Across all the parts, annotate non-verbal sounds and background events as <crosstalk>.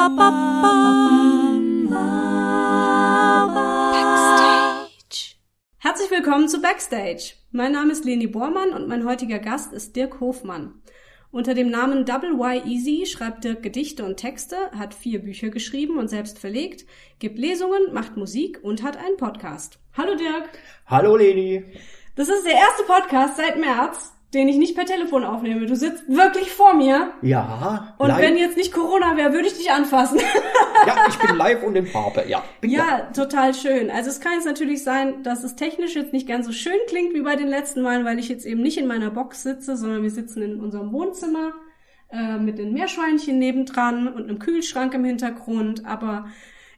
Backstage. Herzlich willkommen zu Backstage. Mein Name ist Leni Bormann und mein heutiger Gast ist Dirk Hofmann. Unter dem Namen Double Y Easy schreibt Dirk Gedichte und Texte, hat vier Bücher geschrieben und selbst verlegt, gibt Lesungen, macht Musik und hat einen Podcast. Hallo Dirk. Hallo Leni. Das ist der erste Podcast seit März, den ich nicht per Telefon aufnehme. Du sitzt wirklich vor mir. Ja. Und live. wenn jetzt nicht Corona wäre, würde ich dich anfassen. <laughs> Ja, ich bin <laughs> live und in Farbe. Ja. Ja, total schön. Also es kann jetzt natürlich sein, dass es technisch jetzt nicht ganz so schön klingt wie bei den letzten Malen, weil ich jetzt eben nicht in meiner Box sitze, sondern wir sitzen in unserem Wohnzimmer äh, mit den Meerschweinchen nebendran und einem Kühlschrank im Hintergrund. Aber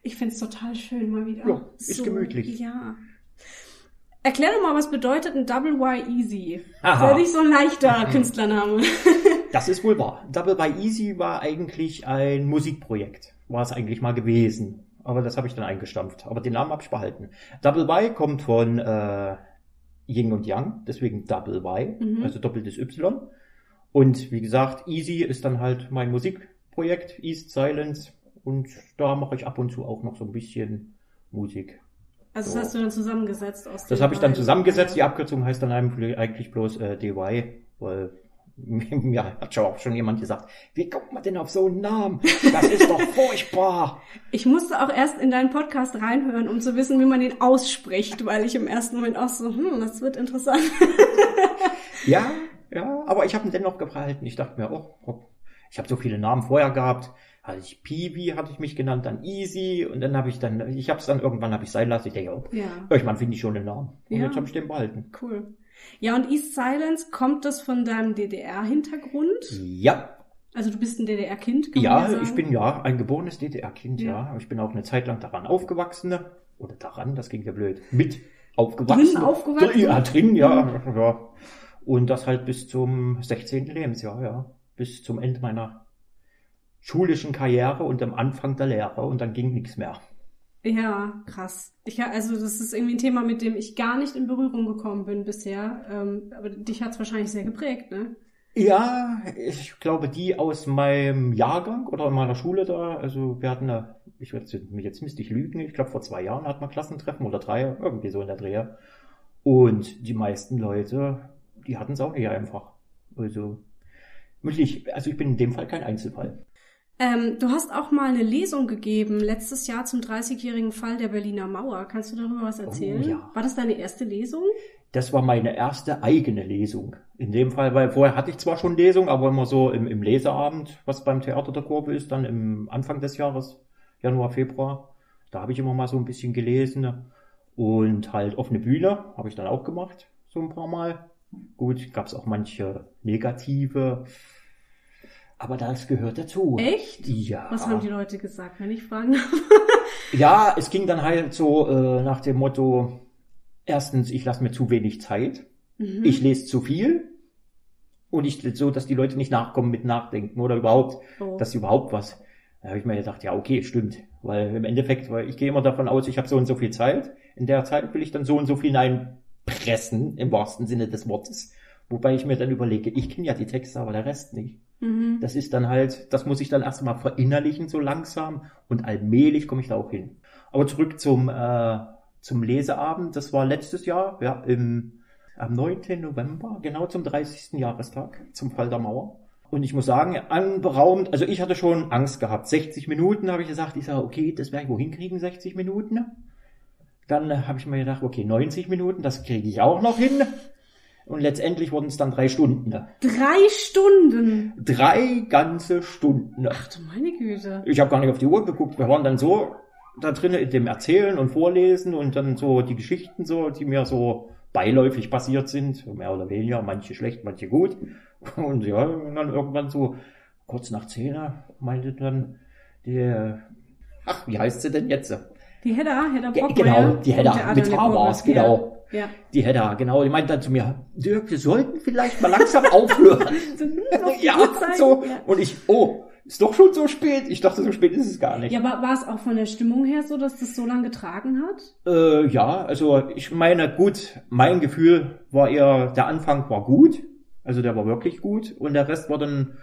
ich find's total schön mal wieder. Ja, ist gemütlich. Ja. Erklär doch mal, was bedeutet ein Double Y Easy? Aha. Ist ja nicht so ein leichter Künstlername. <laughs> Das ist wohl wahr. Double by Easy war eigentlich ein Musikprojekt. War es eigentlich mal gewesen. Aber das habe ich dann eingestampft. Aber den Namen habe ich behalten. Double Y kommt von äh, Yin und Yang, deswegen Double Y, Mhm. also doppeltes Y. Und wie gesagt, Easy ist dann halt mein Musikprojekt, East Silence. Und da mache ich ab und zu auch noch so ein bisschen Musik. Also das So. hast du dann zusammengesetzt aus Das den habe ich dann zusammengesetzt. Die Abkürzung heißt dann eigentlich bloß äh, DY, weil <laughs> mir hat schon auch schon jemand gesagt, wie kommt man denn auf so einen Namen? Das ist doch <laughs> furchtbar. Ich musste auch erst in deinen Podcast reinhören, um zu wissen, wie man ihn ausspricht, weil ich im ersten Moment auch so, hm, das wird interessant. <laughs> Ja, ja, aber ich habe ihn dennoch gehalten. Ich dachte mir, oh, oh ich habe so viele Namen vorher gehabt. Hatte ich Peewee, hatte ich mich genannt, dann Easy und dann habe ich dann, ich habe es dann irgendwann habe ich sein lassen. Ich denke, oh, Ja, irgendwann finde ich schon einen Namen. Und Ja. jetzt habe ich den behalten. cool. Ja, und East Silence, kommt das von deinem DDR-Hintergrund? Ja, Also du bist ein DDR-Kind, Ja, sagen? ich bin ja ein geborenes DDR-Kind, Ja. ja. Ich bin auch eine Zeit lang daran aufgewachsen. Oder daran, das ging ja blöd. Mit aufgewachsen. Drin aufgewachsen? Ja, drin, ja, ja. Und das halt bis zum 16. Lebensjahr, ja. Bis zum Ende meiner schulischen Karriere und am Anfang der Lehre. Und dann ging nichts mehr. Ja, krass. Ich, also das ist irgendwie ein Thema, mit dem ich gar nicht in Berührung gekommen bin bisher. Ähm, aber dich hat's wahrscheinlich sehr geprägt, ne? Ja, ich glaube, die aus meinem Jahrgang oder in meiner Schule da, also wir hatten da, ich werde jetzt, jetzt müsste ich lügen, ich glaube vor zwei Jahren hatten wir Klassentreffen oder drei, irgendwie so in der Drehe. Und die meisten Leute, die hatten es auch nicht einfach. Also, wirklich, also ich bin in dem Fall kein Einzelfall. Ähm, du hast auch mal eine Lesung gegeben, letztes Jahr zum 30-jährigen Fall der Berliner Mauer. Kannst du darüber was erzählen? Oh, ja. War das deine erste Lesung? Das war meine erste eigene Lesung. In dem Fall, weil vorher hatte ich zwar schon Lesung, aber immer so im, im Leseabend, was beim Theater der Kurve ist, dann im Anfang des Jahres, Januar, Februar. Da habe ich immer mal so ein bisschen gelesen. Und halt offene Bühne habe ich dann auch gemacht, so ein paar Mal. Gut, gab es auch manche negative. Aber das gehört dazu. Echt? Ja. Was haben die Leute gesagt, wenn ich fragen darf? <laughs> Ja, es ging dann halt so äh, nach dem Motto, erstens, ich lasse mir zu wenig Zeit. Mhm. Ich lese zu viel und ich so, dass die Leute nicht nachkommen mit Nachdenken oder überhaupt, Oh. dass sie überhaupt was. Da habe ich mir gedacht, ja, okay, stimmt. Weil im Endeffekt, weil ich gehe immer davon aus, ich habe so und so viel Zeit. In der Zeit will ich dann so und so viel hineinpressen, im wahrsten Sinne des Wortes. Wobei ich mir dann überlege, ich kenne ja die Texte, aber der Rest nicht. Mhm. Das ist dann halt, das muss ich dann erstmal verinnerlichen, so langsam. Und allmählich komme ich da auch hin. Aber zurück zum, äh, zum Leseabend. Das war letztes Jahr, ja, im, am 9. November, genau zum 30. Jahrestag, zum Fall der Mauer. Und ich muss sagen, anberaumt, also ich hatte schon Angst gehabt. 60 Minuten habe ich gesagt, ich sage, okay, das werde ich wohin kriegen, 60 Minuten. Dann habe ich mir gedacht, okay, 90 Minuten, das kriege ich auch noch hin. Und letztendlich wurden es dann drei Stunden. Drei Stunden. Drei ganze Stunden. Ach du meine Güte. Ich habe gar nicht auf die Uhr geguckt. Wir waren dann so da drinnen in dem Erzählen und Vorlesen und dann so die Geschichten so, die mir so beiläufig passiert sind, mehr oder weniger, manche schlecht, manche gut. Und ja, und dann irgendwann so kurz nach zehn meinte dann der, ach, wie heißt sie denn jetzt? Die Hedda, Hedda Brockmeier. genau, die Hedda, mit H war's, genau. Ja. Die Hedda, genau, die meinte dann zu mir, Dirk, wir sollten vielleicht mal langsam aufhören. <laughs> Auf <laughs> ja, so. Ja. Und ich, oh, ist doch schon so spät. Ich dachte, so spät ist es gar nicht. Ja, aber war es auch von der Stimmung her so, dass das so lange getragen hat? Äh, ja, also ich meine, gut, mein Gefühl war eher, der Anfang war gut, also der war wirklich gut und der Rest war dann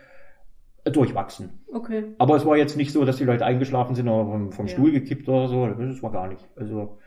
Äh, Durchwachsen. Okay. Aber es war jetzt nicht so, dass die Leute eingeschlafen sind oder vom, vom Ja. Stuhl gekippt oder so. Das war gar nicht. Also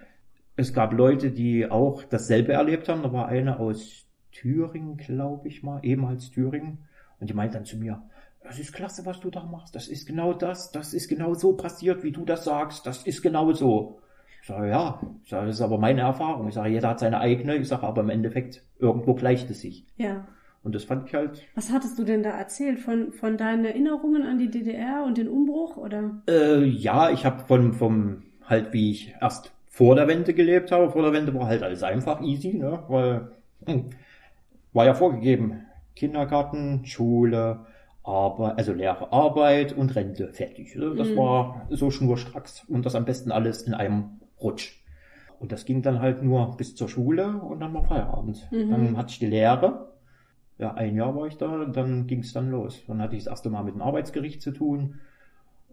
es gab Leute, die auch dasselbe erlebt haben. Da war eine aus Thüringen, glaube ich mal, ehemals Thüringen. Und die meint dann zu mir, das ist klasse, was du da machst. Das ist genau das. Das ist genau so passiert, wie du das sagst. Das ist genau so. Ich sage, ja, ich sage, das ist aber meine Erfahrung. Ich sage, jeder hat seine eigene. Ich sage, aber im Endeffekt, irgendwo gleicht es sich. Ja. Und das fand ich halt Was hattest du denn da erzählt? Von, von deinen Erinnerungen an die DDR und den Umbruch? Oder? Äh, ja, ich habe von vom halt wie ich erst vor der Wende gelebt habe. Vor der Wende war halt alles einfach easy, ne? Weil hm, war ja vorgegeben Kindergarten, Schule, Arbeit, also Lehre, Arbeit und Rente fertig. ne? Das Mhm. war so schnurstracks und das am besten alles in einem Rutsch. Und das ging dann halt nur bis zur Schule und dann war Feierabend. Mhm. Dann hatte ich die Lehre. Ja, ein Jahr war ich da dann ging es dann los. Dann hatte ich das erste Mal mit dem Arbeitsgericht zu tun.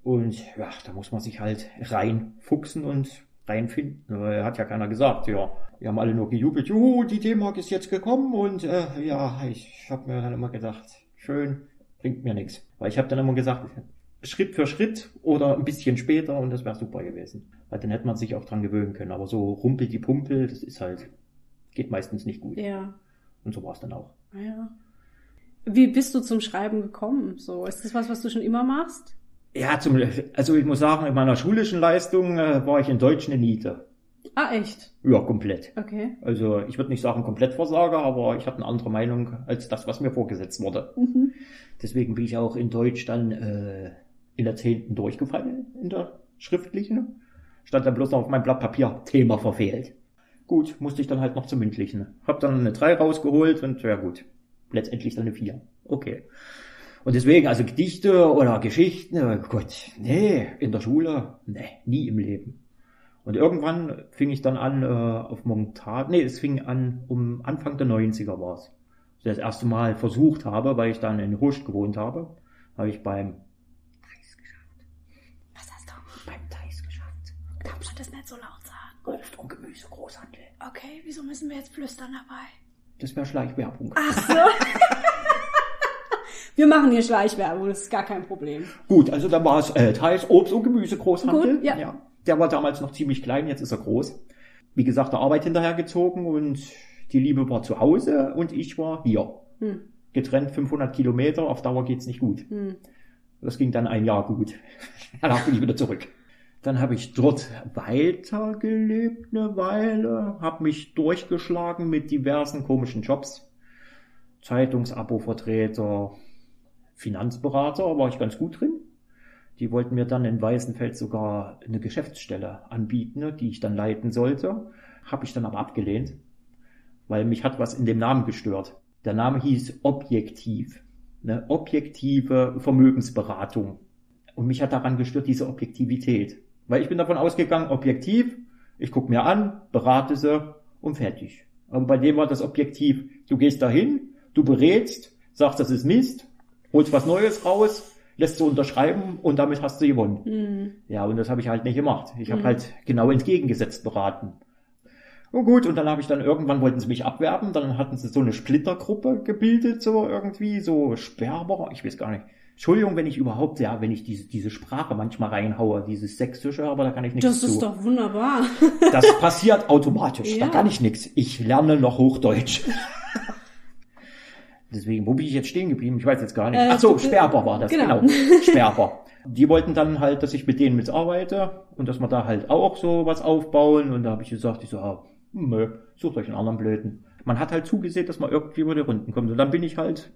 Und ja, da muss man sich halt reinfuchsen und reinfinden. Weil Hat ja keiner gesagt, ja. Wir haben alle nur gejubelt, juhu, die D-Mark ist jetzt gekommen und äh, ja, ich habe mir dann immer gedacht, schön, bringt mir nichts. Weil ich habe dann immer gesagt, Schritt für Schritt oder ein bisschen später und das wäre super gewesen. Weil dann hätte man sich auch dran gewöhnen können. Aber so rumpel die Pumpel, das ist halt, geht meistens nicht gut. Ja. Und so war es dann auch. Ja. Wie bist du zum Schreiben gekommen? So, ist das was, was du schon immer machst? Ja, zum, also ich muss sagen, in meiner schulischen Leistung äh, war ich in Deutsch eine Niete. Ah, echt? Ja, komplett. Okay. Also ich würde nicht sagen Komplettversager, aber ich hatte eine andere Meinung als das, was mir vorgesetzt wurde. Mhm. Deswegen bin ich auch in Deutsch dann äh, in der zehnten durchgefallen, in der schriftlichen. Stand dann bloß noch auf meinem Blatt Papier, Thema verfehlt. Gut, musste ich dann halt noch zum mündlichen. Hab dann eine 3 rausgeholt und ja gut, letztendlich dann eine 4. Okay. Und deswegen, also Gedichte oder Geschichten, Gott, nee, in der Schule, nee, nie im Leben. Und irgendwann fing ich dann an äh, auf Montage, nee, es fing an, um Anfang der 90er war es. Als ich das erste Mal versucht habe, weil ich dann in Hurst gewohnt habe, habe ich beim Thais geschafft. Was hast du? Beim Thais geschafft. Darfst du das nicht so laut sagen? Obst und Gemüse, Großhandel. Okay, wieso müssen wir jetzt flüstern dabei? Das wäre Schleichwerbung. Ach so. <laughs> wir machen hier Schleichwerbung, das ist gar kein Problem. Gut, also da war es äh, Thais Obst und Gemüse Großhandel. Gut, ja. Der war damals noch ziemlich klein, jetzt ist er groß. Wie gesagt, der Arbeit hinterhergezogen und die Liebe war zu Hause und ich war hier. Hm. Getrennt 500 Kilometer, auf Dauer geht's nicht gut. Hm. Das ging dann ein Jahr gut. <laughs> Danach bin ich wieder zurück. Dann habe ich dort weitergelebt eine Weile, habe mich durchgeschlagen mit diversen komischen Jobs. Zeitungsabo-Vertreter, Finanzberater, war ich ganz gut drin. Die wollten mir dann in Weißenfeld sogar eine Geschäftsstelle anbieten, ne, die ich dann leiten sollte. Habe ich dann aber abgelehnt, weil mich hat was in dem Namen gestört. Der Name hieß Objektiv, eine objektive Vermögensberatung. Und mich hat daran gestört diese Objektivität. Weil ich bin davon ausgegangen, objektiv, ich gucke mir an, berate sie und fertig. Aber bei dem war das objektiv, du gehst dahin, du berätst, sagst, das ist Mist, holst was Neues raus, lässt sie unterschreiben und damit hast du gewonnen. Hm. Ja, und das habe ich halt nicht gemacht. Ich habe Mhm. halt genau entgegengesetzt beraten. Und gut, und dann habe ich dann irgendwann wollten sie mich abwerben, dann hatten sie so eine Splittergruppe gebildet, so irgendwie, so Sperber, ich weiß gar nicht. Entschuldigung, wenn ich überhaupt, ja, wenn ich diese, diese Sprache manchmal reinhaue, dieses Sächsische, aber da kann ich nichts Das zu. ist doch wunderbar. Das passiert automatisch. <laughs> Ja. Da kann ich nichts. Ich lerne noch Hochdeutsch. <laughs> Deswegen, wo bin ich jetzt stehen geblieben? Ich weiß jetzt gar nicht. Äh, Ach so, Sperber war das, genau. genau. <laughs> Sperber. Die wollten dann halt, dass ich mit denen mitarbeite und dass wir da halt auch so was aufbauen. Und da habe ich gesagt, ich so, ah, nö, sucht euch einen anderen Blöden. Man hat halt zugesehen, dass man irgendwie über die Runden kommt. Und dann bin ich halt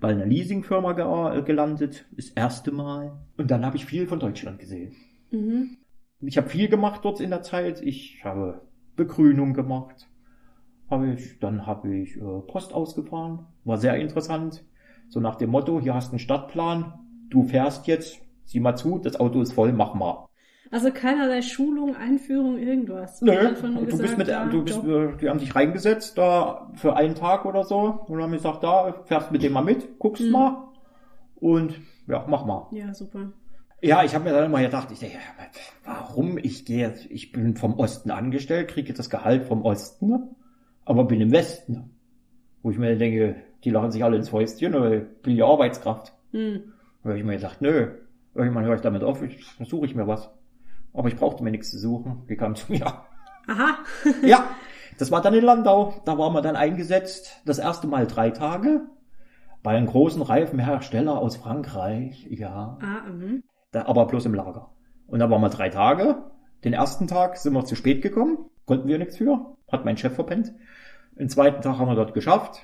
bei einer Leasingfirma ge gelandet, das erste Mal. Und dann habe ich viel von Deutschland gesehen. Mhm. Ich habe viel gemacht dort in der Zeit. Ich habe Begrünung gemacht. Habe ich, dann habe ich äh, Post ausgefahren. War sehr interessant. So nach dem Motto, hier hast du einen Stadtplan, du fährst jetzt, sieh mal zu, das Auto ist voll, mach mal. Also keinerlei Schulung, Einführung, irgendwas. Nö, du bist gesagt, mit, ja, du bist, äh, die haben sich reingesetzt da für einen Tag oder so und haben gesagt, da fährst mit dem mal mit, guckst Mhm. mal und ja, mach mal. Ja, super. Ja, ich habe mir dann immer gedacht, ich denke, warum? Ich gehe jetzt, ich bin vom Osten angestellt, kriege das Gehalt vom Osten, ne? aber bin im Westen. Wo ich mir denke, die lachen sich alle ins Fäustchen, weil ja Arbeitskraft. Hm. Da habe ich mir gedacht, nö, irgendwann höre ich damit auf, ich, dann suche ich mir was. Aber ich brauchte mir nichts zu suchen. Die kam zu mir. Aha. <laughs> Ja, <laughs> das war dann in Landau. Da waren wir dann eingesetzt. Das erste Mal drei Tage. Bei einem großen Reifenhersteller aus Frankreich. Ja. ah, mhm. Da, aber bloß im Lager. Und da waren wir drei Tage. Den ersten Tag sind wir zu spät gekommen. Konnten wir nichts für. Hat mein Chef verpennt. Den zweiten Tag haben wir dort geschafft.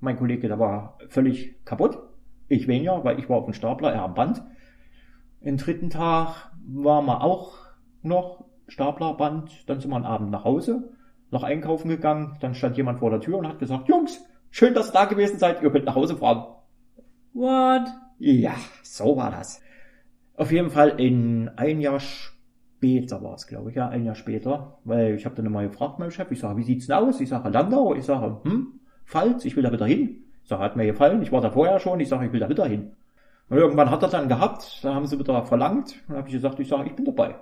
Mein Kollege, der war völlig kaputt. Ich weniger, weil ich war auf dem Stapler, er am Band. Den dritten Tag waren wir auch noch Staplerband. Dann sind wir am Abend nach Hause, noch einkaufen gegangen. Dann stand jemand vor der Tür und hat gesagt, Jungs, schön, dass ihr da gewesen seid. Ihr könnt nach Hause fahren. What? Ja, so war das. Auf jeden Fall in ein Jahr später war es, glaube ich, ja, ein Jahr später, weil ich habe dann mal gefragt, mein Chef, ich sage, wie sieht's denn aus? Ich sage, Landau, ich sage, hm, Pfalz, ich will da wieder hin. Ich sage, hat mir gefallen, ich war da vorher schon, ich sage, ich will da wieder hin. Und irgendwann hat er dann gehabt, da haben sie wieder verlangt, und dann habe ich gesagt, ich sage, ich bin dabei.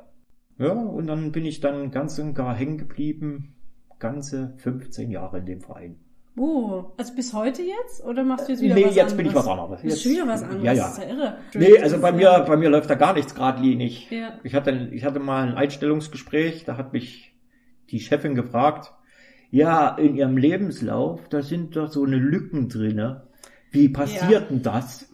Ja, und dann bin ich dann ganz und gar hängen geblieben, ganze 15 Jahre in dem Verein. Oh, also bis heute jetzt? Oder machst du jetzt wieder nee, was jetzt anderes? bin ich was anderes. Jetzt, du wieder was anderes? Ja, ja. Das ist ja irre. Nee, also bei ist mir, bei mir läuft da gar nichts geradlinig. Ja. Ich hatte, ich hatte mal ein Einstellungsgespräch, da hat mich die Chefin gefragt, ja, in ihrem Lebenslauf, da sind doch so eine Lücken drinne. Wie passiert denn das?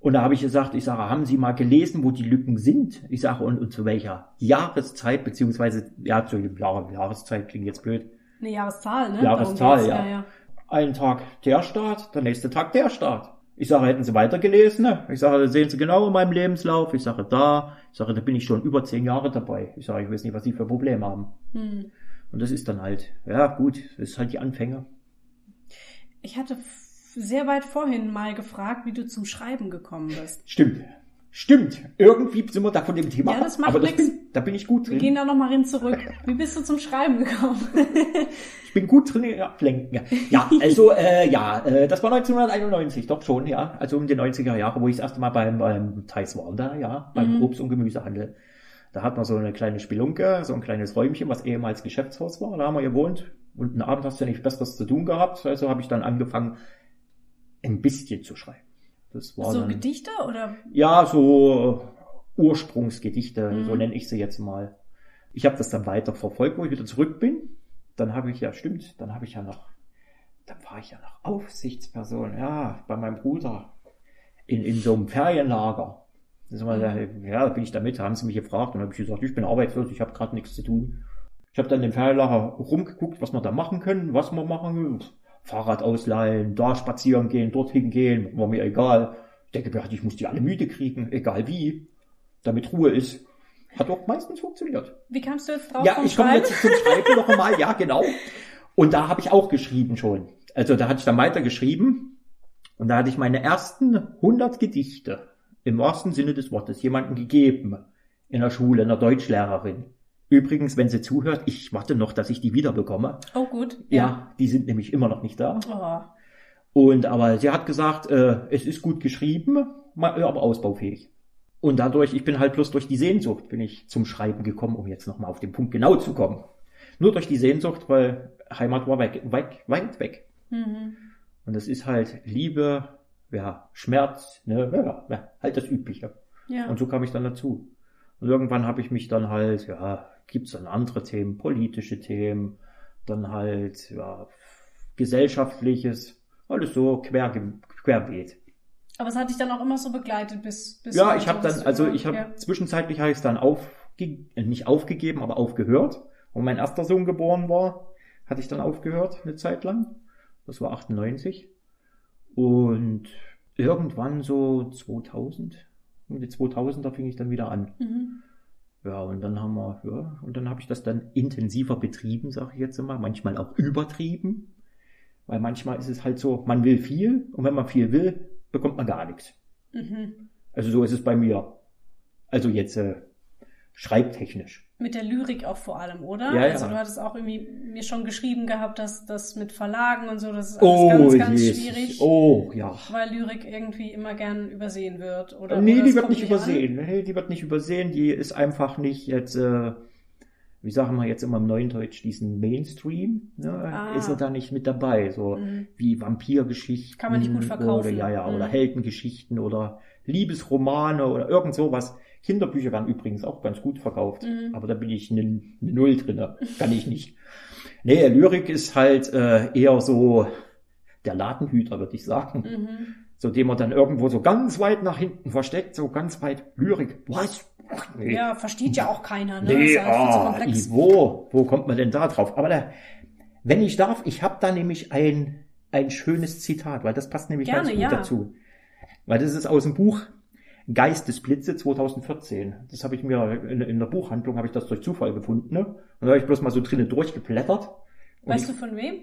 Und da habe ich gesagt, ich sage, haben Sie mal gelesen, wo die Lücken sind? Ich sage, und, und zu welcher Jahreszeit, beziehungsweise, ja, zu Jahr, Jahreszeit klingt jetzt blöd. Eine Jahreszahl, ne? Jahreszahl, ja. ja, ja. Einen Tag der Start, der nächste Tag der Start. Ich sage, hätten Sie weitergelesen? Ne? Ich sage, sehen Sie genau in meinem Lebenslauf. Ich sage, da. Ich sage, da bin ich schon über zehn Jahre dabei. Ich sage, ich weiß nicht, was Sie für Probleme haben. Hm. Und das ist dann halt, ja gut, das ist halt die Anfänge. Ich hatte sehr weit vorhin mal gefragt, wie du zum Schreiben gekommen bist. Stimmt. Stimmt. Irgendwie sind wir da von dem Thema. Ja, das macht aber das bin, da bin ich gut Wir drin. gehen da nochmal hin zurück. <laughs> Wie bist du zum Schreiben gekommen? <laughs> Ich bin gut drin in Ablenken. Ja, ja also äh, ja, äh, das war 1991, doch schon, ja. Also um die 90er Jahre, wo ich das erste Mal beim, beim Thais war, da, ja, beim Mhm. Obst- und Gemüsehandel. Da hat man so eine kleine Spelunke, so ein kleines Räumchen, was ehemals Geschäftshaus war. Da haben wir gewohnt. Und einen Abend hast du ja nicht Besseres zu tun gehabt. Also habe ich dann angefangen, ein bisschen zu schreiben. Das war so dann, Gedichte oder? ja, so Ursprungsgedichte, Mhm. so nenne ich sie jetzt mal. Ich habe das dann weiter verfolgt, wo ich wieder zurück bin. Dann habe ich ja, stimmt, dann habe ich ja noch, dann war ich ja noch Aufsichtsperson, ja, bei meinem Bruder in, in so einem Ferienlager. Ja, bin ich da mit, haben sie mich gefragt und habe ich gesagt, ich bin arbeitslos, ich habe gerade nichts zu tun. Ich habe dann im Ferienlager rumgeguckt, was wir da machen können, was wir machen. Fahrrad ausleihen, da spazieren gehen, dorthin gehen, war mir egal. Ich denke, mir, ich muss die alle müde kriegen, egal wie, damit Ruhe ist. Hat auch meistens funktioniert. Wie kamst du jetzt drauf Ja, ich komme jetzt zum Schreiben noch einmal, ja, genau. Und da habe ich auch geschrieben schon. Also da hatte ich dann weiter geschrieben und da hatte ich meine ersten 100 Gedichte im wahrsten Sinne des Wortes jemandem gegeben in der Schule, einer Deutschlehrerin. Übrigens, wenn sie zuhört, ich warte noch, dass ich die wiederbekomme. Oh gut. Ja, die sind nämlich immer noch nicht da. Oh. Und aber sie hat gesagt, äh, es ist gut geschrieben, ma- aber ausbaufähig. Und dadurch, ich bin halt bloß durch die Sehnsucht, bin ich zum Schreiben gekommen, um jetzt nochmal auf den Punkt genau zu kommen. Nur durch die Sehnsucht, weil Heimat war weg, weg, weit weg. Mhm. Und das ist halt Liebe, ja, Schmerz, ne, ja, ja, halt das Übliche. Ja. Und so kam ich dann dazu. Und irgendwann habe ich mich dann halt, ja, gibt's dann andere Themen, politische Themen, dann halt, ja, gesellschaftliches, alles so quer, querbeet. Aber es hat dich dann auch immer so begleitet bis bis Ja, ich habe dann, also ich habe ja. zwischenzeitlich habe ich es dann aufge nicht aufgegeben, aber aufgehört. Und mein erster Sohn geboren war, hatte ich dann aufgehört eine Zeit lang. Das war 98. Und irgendwann so 2000, um die 2000er fing ich dann wieder an. Mhm. Ja, und dann haben wir, ja, und dann habe ich das dann intensiver betrieben, sage ich jetzt immer, manchmal auch übertrieben. Weil manchmal ist es halt so, man will viel und wenn man viel will, bekommt man gar nichts. Mhm. Also so ist es bei mir. Also jetzt äh, schreibtechnisch. Mit der Lyrik auch vor allem, oder? Ja, ja. Also du hattest auch irgendwie mir schon geschrieben gehabt, dass das mit Verlagen und so, das ist alles ganz, ganz Jesus. schwierig. Oh, ja. Weil Lyrik irgendwie immer gern übersehen wird. Oder, nee, oder die wird nicht an. übersehen. Nee, die wird nicht übersehen. Die ist einfach nicht jetzt, äh, wie sagen wir jetzt immer im neuen Deutsch, diesen Mainstream, ne, Ah. ist er da nicht mit dabei. So Mhm. wie Vampirgeschichten. Kann man nicht gut verkaufen. Oder, ja, ja, oder Mhm. Heldengeschichten oder Liebesromane oder irgend sowas. Kinderbücher werden übrigens auch ganz gut verkauft. Mhm. Aber da bin ich eine, eine Null drinne. Kann ich nicht. Nee, Lyrik ist halt äh, eher so der Ladenhüter, würde ich sagen. Mhm. So den man dann irgendwo so ganz weit nach hinten versteckt, so ganz weit Lyrik. Was? Nee. Ja, versteht ja auch keiner, ne? Nee, ist ja viel zu ah, komplex. i- wo? Wo kommt man denn da drauf? Aber da, wenn ich darf, ich habe da nämlich ein, ein schönes Zitat, weil das passt nämlich Gerne, ganz gut ja. dazu. Weil das ist aus dem Buch Geistesblitze 2014. Das habe ich mir in, in der Buchhandlung, habe ich das durch Zufall gefunden. Ne? Und da habe ich bloß mal so drinnen durchgeblättert. Weißt ich, du von wem?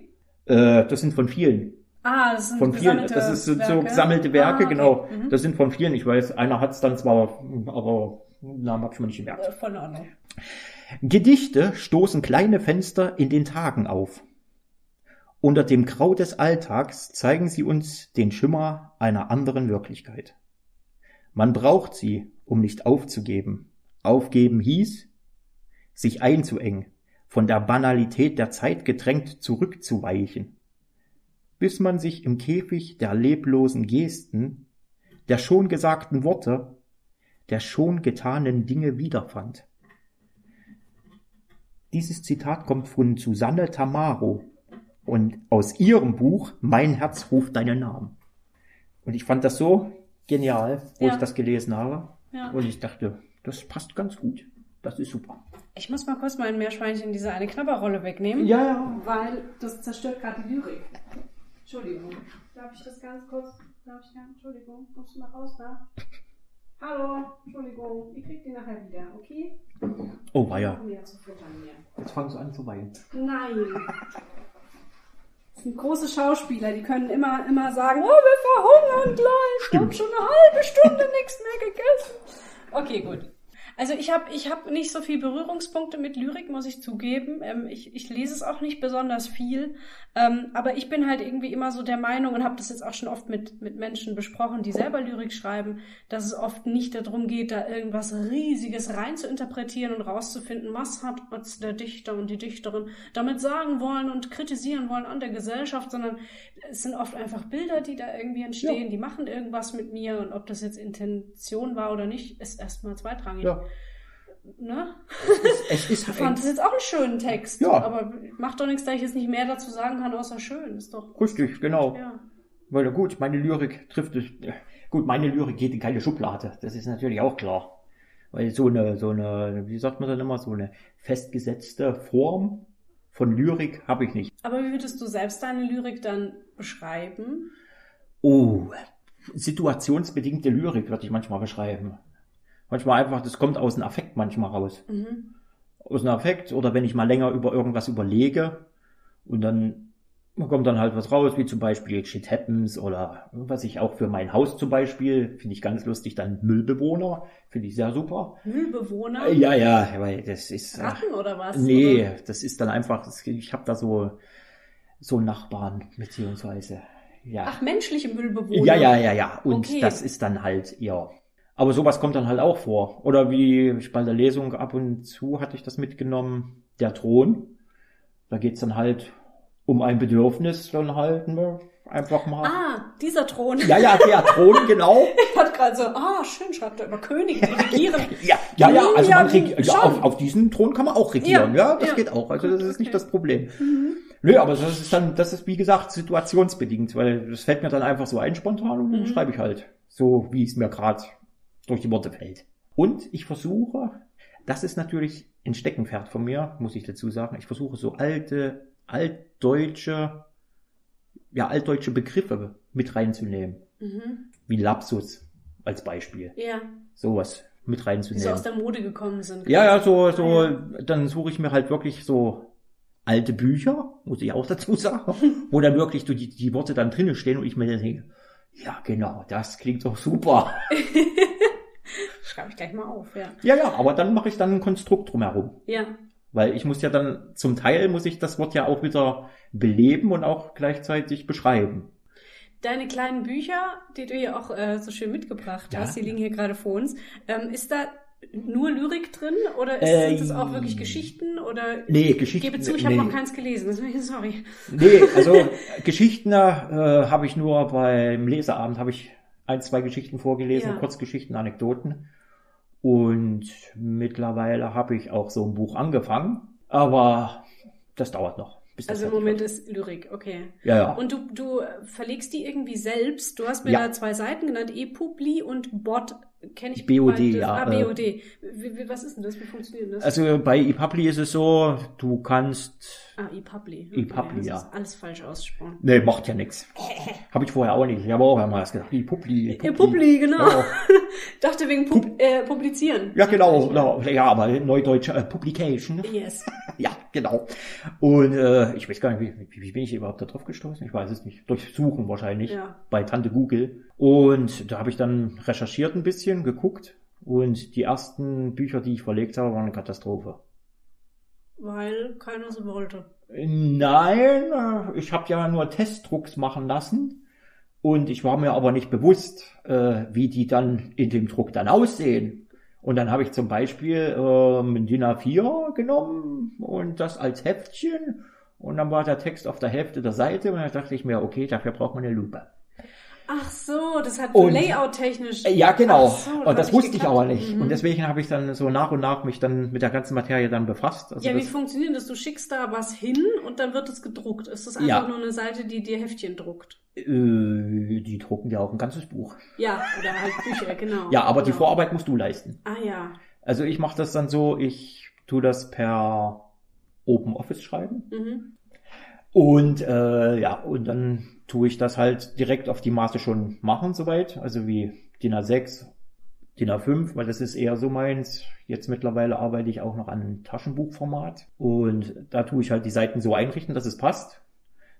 äh, das sind von vielen. Ah, das sind Von vielen. Das ist so, so gesammelte Werke, Ah, okay. genau. Mhm. Das sind von vielen. Ich weiß, einer hat es dann zwar, aber Namen habe ich mir nicht gemerkt. Äh, Voll in Ordnung. Gedichte stoßen kleine Fenster in den Tagen auf. Unter dem Grau des Alltags zeigen sie uns den Schimmer einer anderen Wirklichkeit. Man braucht sie, um nicht aufzugeben. Aufgeben hieß, sich einzuengen, von der Banalität der Zeit gedrängt zurückzuweichen, bis man sich im Käfig der leblosen Gesten, der schon gesagten Worte, der schon getanen Dinge wiederfand. Dieses Zitat kommt von Susanne Tamaro und aus ihrem Buch Mein Herz ruft deinen Namen. Und ich fand das so genial, wo Ja. ich das gelesen habe. Ja. Und ich dachte, das passt ganz gut. Das ist super. Ich muss mal kurz mein Meerschweinchen diese eine Knabberrolle wegnehmen. Ja, ja. Weil das zerstört gerade die Lyrik. Entschuldigung. Darf ich das ganz kurz? Darf ich ja? Entschuldigung. Kommst du mal raus da? Hallo. Entschuldigung. Ich krieg die nachher wieder, okay? Oh, hier. Jetzt fangst du an zu weinen. Nein. Das sind große Schauspieler, die können immer, immer sagen, oh, wir verhungern gleich. Ich habe schon eine halbe Stunde nichts mehr gegessen. Okay, gut. Also ich habe ich hab nicht so viel Berührungspunkte mit Lyrik, muss ich zugeben. Ähm, ich, ich lese es auch nicht besonders viel. Ähm, aber ich bin halt irgendwie immer so der Meinung und habe das jetzt auch schon oft mit, mit Menschen besprochen, die selber Lyrik schreiben, dass es oft nicht darum geht, da irgendwas Riesiges rein zu interpretieren und rauszufinden, was hat jetzt der Dichter und die Dichterin damit sagen wollen und kritisieren wollen an der Gesellschaft, sondern es sind oft einfach Bilder, die da irgendwie entstehen, die machen irgendwas mit mir und ob das jetzt Intention war oder nicht, ist erstmal zweitrangig. Ja. Ne? Es ist Ich fand das jetzt auch einen schönen Text. Ja. Aber macht doch nichts, da ich jetzt nicht mehr dazu sagen kann, außer schön. Ist doch. richtig, genau. Ja. Weil gut, meine Lyrik trifft es. Gut, meine Lyrik geht in keine Schublade. Das ist natürlich auch klar. Weil so eine, so eine, wie sagt man dann immer, so eine festgesetzte Form von Lyrik habe ich nicht. Aber wie würdest du selbst deine Lyrik dann beschreiben? Oh, situationsbedingte Lyrik würde ich manchmal beschreiben. Manchmal einfach, das kommt aus dem Affekt manchmal raus. Mhm. Aus dem Affekt oder wenn ich mal länger über irgendwas überlege und dann kommt dann halt was raus, wie zum Beispiel Shit Happens oder was ich auch für mein Haus zum Beispiel, finde ich ganz lustig, dann Müllbewohner, finde ich sehr super. Müllbewohner? Äh, Ja, ja, weil das ist... äh, Ratten oder was? Nee, Oder? das ist dann einfach, ich habe da so, so Nachbarn, beziehungsweise, ja. Ach, menschliche Müllbewohner. Ja, ja, ja, ja. Und Okay. das ist dann halt, ja. Aber sowas kommt dann halt auch vor. Oder wie ich bei der Lesung ab und zu hatte ich das mitgenommen, der Thron. Da geht's dann halt um ein Bedürfnis, dann halt ne, einfach mal. Ah, dieser Thron. Ja, ja, der Thron, <laughs> genau. Ich hatte gerade so, ah, schön, schreibt er über Könige, die regieren. <laughs> Ja, ja, ja, also man regi- ja, auf, auf diesen Thron kann man auch regieren, ja, Ja, das ja. geht auch, also das ist Okay. Mhm. nicht das Problem. Nö, aber das ist dann, das ist wie gesagt situationsbedingt, weil das fällt mir dann einfach so ein spontan und dann Mhm. schreibe ich halt so, wie es mir gerade durch die Worte fällt. Und ich versuche, das ist natürlich ein Steckenpferd von mir, muss ich dazu sagen, ich versuche so alte, altdeutsche, ja, altdeutsche Begriffe mit reinzunehmen, Mhm. wie Lapsus als Beispiel, Ja, sowas mit die so reinzunehmen. aus der Mode gekommen sind. Ja, ja, so, so, Ah, dann suche ich mir halt wirklich so alte Bücher, muss ich auch dazu sagen, <laughs> wo dann wirklich so die, die Worte dann drinnen stehen und ich mir dann denke, ja, genau, das klingt doch super. <laughs> Schreibe ich gleich mal auf, ja. Ja, ja, aber dann mache ich dann ein Konstrukt drumherum. Ja, Weil ich muss ja dann, zum Teil muss ich das Wort ja auch wieder beleben und auch gleichzeitig beschreiben. Deine kleinen Bücher, die du hier auch äh, so schön mitgebracht Ja. hast, die liegen hier gerade vor uns. Ähm, ist da nur Lyrik drin oder ist, Äh, sind es auch wirklich Geschichten oder Nee, ich Geschichten. gebe zu, ich habe nee. noch keins gelesen, deswegen sorry. Nee, also <laughs> Geschichten äh, habe ich nur beim Leseabend habe ich ein, zwei Geschichten vorgelesen, Ja. Kurzgeschichten, Anekdoten. Und mittlerweile habe ich auch so ein Buch angefangen, aber das dauert noch. Bis das Also im Moment wird. ist Lyrik, okay. Ja, ja. Und du, du verlegst die irgendwie selbst. Du hast mir Ja. da zwei Seiten genannt, ePubli und Bot. Kenne ich BOD, beides. ja, Ah, äh. BOD. Wie, was ist denn das? Wie funktioniert das? Also bei ePubli ist es so, du kannst. ah, ePubli. ePubli, das ja. ist alles falsch ausgesprochen. Nee, macht ja nichts. Habe ich vorher auch nicht. Ich habe auch einmal erst gedacht, ePubli. ePubli, genau. Ja. <laughs> Dachte wegen Pub äh, Publizieren. Ja, genau, genau. Ja, aber Neudeutsch äh, Publication. Yes. <laughs> Ja, genau. Und äh, ich weiß gar nicht, wie, wie, bin ich überhaupt da drauf gestoßen? Ich weiß es nicht. Durch Suchen wahrscheinlich. Ja. Bei Tante Google. Und da habe ich dann recherchiert ein bisschen, geguckt. Und die ersten Bücher, die ich verlegt habe, waren eine Katastrophe. Weil keiner so wollte. Nein, ich habe ja nur Testdrucks machen lassen. Und ich war mir aber nicht bewusst, äh, wie die dann in dem Druck dann aussehen. Und dann habe ich zum Beispiel ähm, ein DIN A4 genommen und das als Heftchen. Und dann war der Text auf der Hälfte der Seite und dann dachte ich mir, okay, dafür braucht man eine Lupe. Ach so, das hat Und- Layout-technisch. Äh, Ja, genau. So, und das wusste ich aber nicht. Mhm. Und deswegen habe ich dann so nach und nach mich dann mit der ganzen Materie dann befasst. Also ja, wie funktioniert das? Du schickst da was hin und dann wird es gedruckt. Ist das einfach Ja. nur eine Seite, die dir Heftchen druckt? äh, die drucken ja auch ein ganzes Buch. Ja, oder halt Bücher, <laughs> genau. Ja, aber die genau. Vorarbeit musst du leisten. Ah ja. Also ich mache das dann so, ich tue das per Open Office schreiben. Mhm. Und äh, ja, und dann tue ich das halt direkt auf die Maße schon machen soweit. Also wie DIN A6, DIN A5, weil das ist eher so meins. Jetzt mittlerweile arbeite ich auch noch an Taschenbuchformat. Und da tue ich halt die Seiten so einrichten, dass es passt.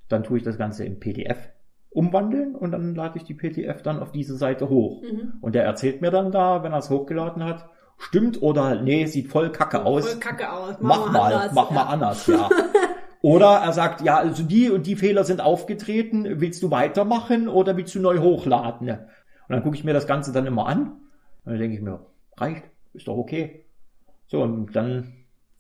Dann tue ich das Ganze im PDF umwandeln und dann lade ich die PDF dann auf diese Seite hoch. Mhm. Und der erzählt mir dann da, wenn er es hochgeladen hat, stimmt oder nee, sieht voll kacke aus. Voll kacke aus. mach mal, anders. mach mal anders, ja. <laughs> Oder er sagt, ja, also die und die Fehler sind aufgetreten, willst du weitermachen oder willst du neu hochladen? Und dann gucke ich mir das Ganze dann immer an und dann denke ich mir, reicht, ist doch okay. So, und dann